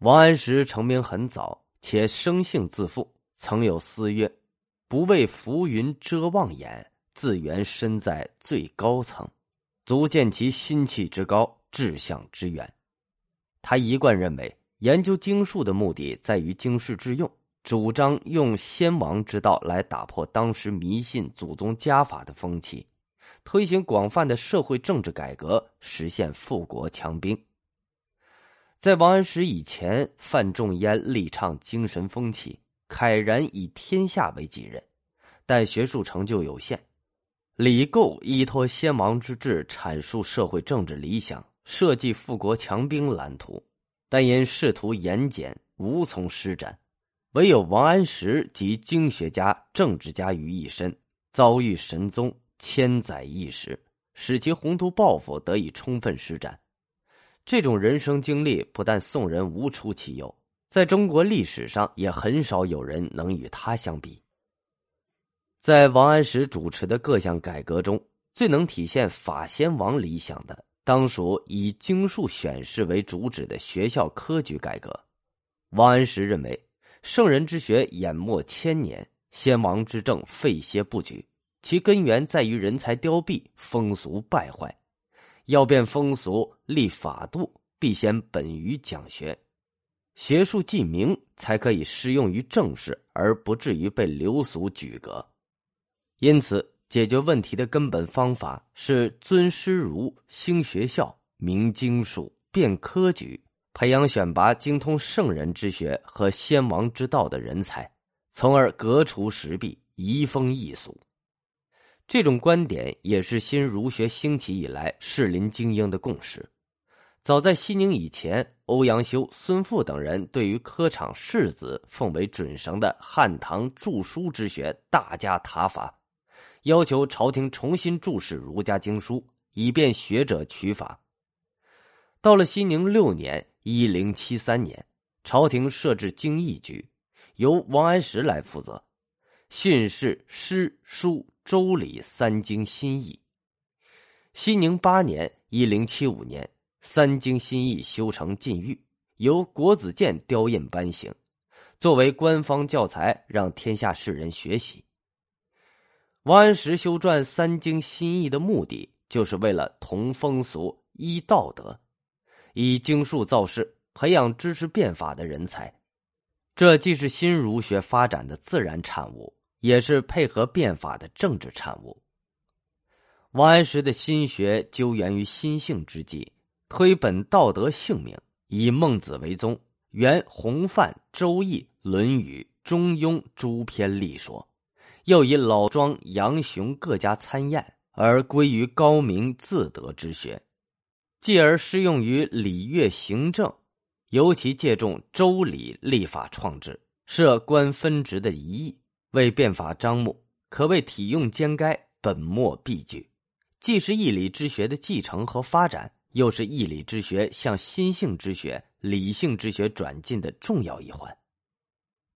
王安石成名很早，且生性自负，曾有诗曰：“不为浮云遮望眼，自缘身在最高层。”足见其心气之高，志向之远。他一贯认为，研究经术的目的在于经世致用，主张用先王之道来打破当时迷信祖宗家法的风气，推行广泛的社会政治改革，实现富国强兵。在王安石以前，范仲淹力倡精神风气，慨然以天下为己任，但学术成就有限。李构依托先王之治阐述社会政治理想，设计富国强兵蓝图，但因仕途严简，无从施展。唯有王安石集经学家、政治家于一身，遭遇神宗，千载一时，使其宏图抱负得以充分施展。这种人生经历不但宋人无出其右，在中国历史上也很少有人能与他相比。在王安石主持的各项改革中，最能体现法先王理想的，当属以经术选士为主旨的学校科举改革。王安石认为，圣人之学淹没千年，先王之政废歇不举，其根源在于人才凋敝，风俗败坏。要变风俗、立法度，必先本于讲学，学术既明，才可以适用于政事，而不至于被流俗举格。因此，解决问题的根本方法是尊师儒、兴学校、明经术、变科举，培养选拔精通圣人之学和先王之道的人才，从而革除时弊，移风易俗。这种观点也是新儒学兴起以来士林精英的共识。早在西宁以前，欧阳修、孙复等人对于科场士子奉为准绳的汉唐著书之学大加挞伐。要求朝廷重新注释儒家经书，以便学者取法。到了西宁六年（一零七三年），朝廷设置经义局，由王安石来负责，训示诗书周礼三经新义。熙宁八年（一零七五年），三经新义修成禁欲，由国子监雕印颁行，作为官方教材，让天下士人学习。王安石修撰《三经新义》的目的，就是为了同风俗、依道德，以经术造势，培养知识变法的人才。这既是新儒学发展的自然产物，也是配合变法的政治产物。王安石的心学究源于心性之际，推本道德性命，以孟子为宗，原洪范、周易、论语、中庸诸篇立说。又以老庄、杨雄各家参验，而归于高明自得之学，继而适用于礼乐行政，尤其借重周礼立法创制，设官分职的一义，为变法张目，可谓体用兼该，本末必具。既是义理之学的继承和发展，又是义理之学向心性之学、理性之学转进的重要一环。